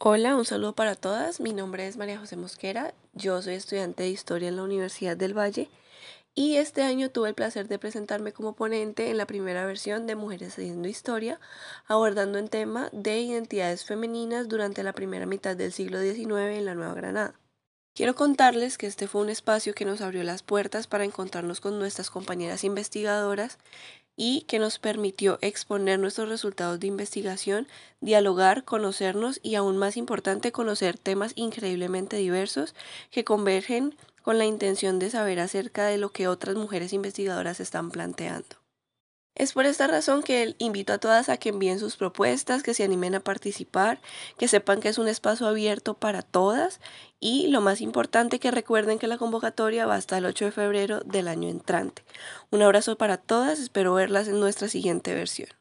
Hola, un saludo para todas. Mi nombre es María José Mosquera. Yo soy estudiante de Historia en la Universidad del Valle y este año tuve el placer de presentarme como ponente en la primera versión de Mujeres haciendo Historia, abordando el tema de identidades femeninas durante la primera mitad del siglo XIX en la Nueva Granada. Quiero contarles que este fue un espacio que nos abrió las puertas para encontrarnos con nuestras compañeras investigadoras y que nos permitió exponer nuestros resultados de investigación, dialogar, conocernos y aún más importante conocer temas increíblemente diversos que convergen con la intención de saber acerca de lo que otras mujeres investigadoras están planteando. Es por esta razón que invito a todas a que envíen sus propuestas, que se animen a participar, que sepan que es un espacio abierto para todas y lo más importante que recuerden que la convocatoria va hasta el 8 de febrero del año entrante. Un abrazo para todas, espero verlas en nuestra siguiente versión.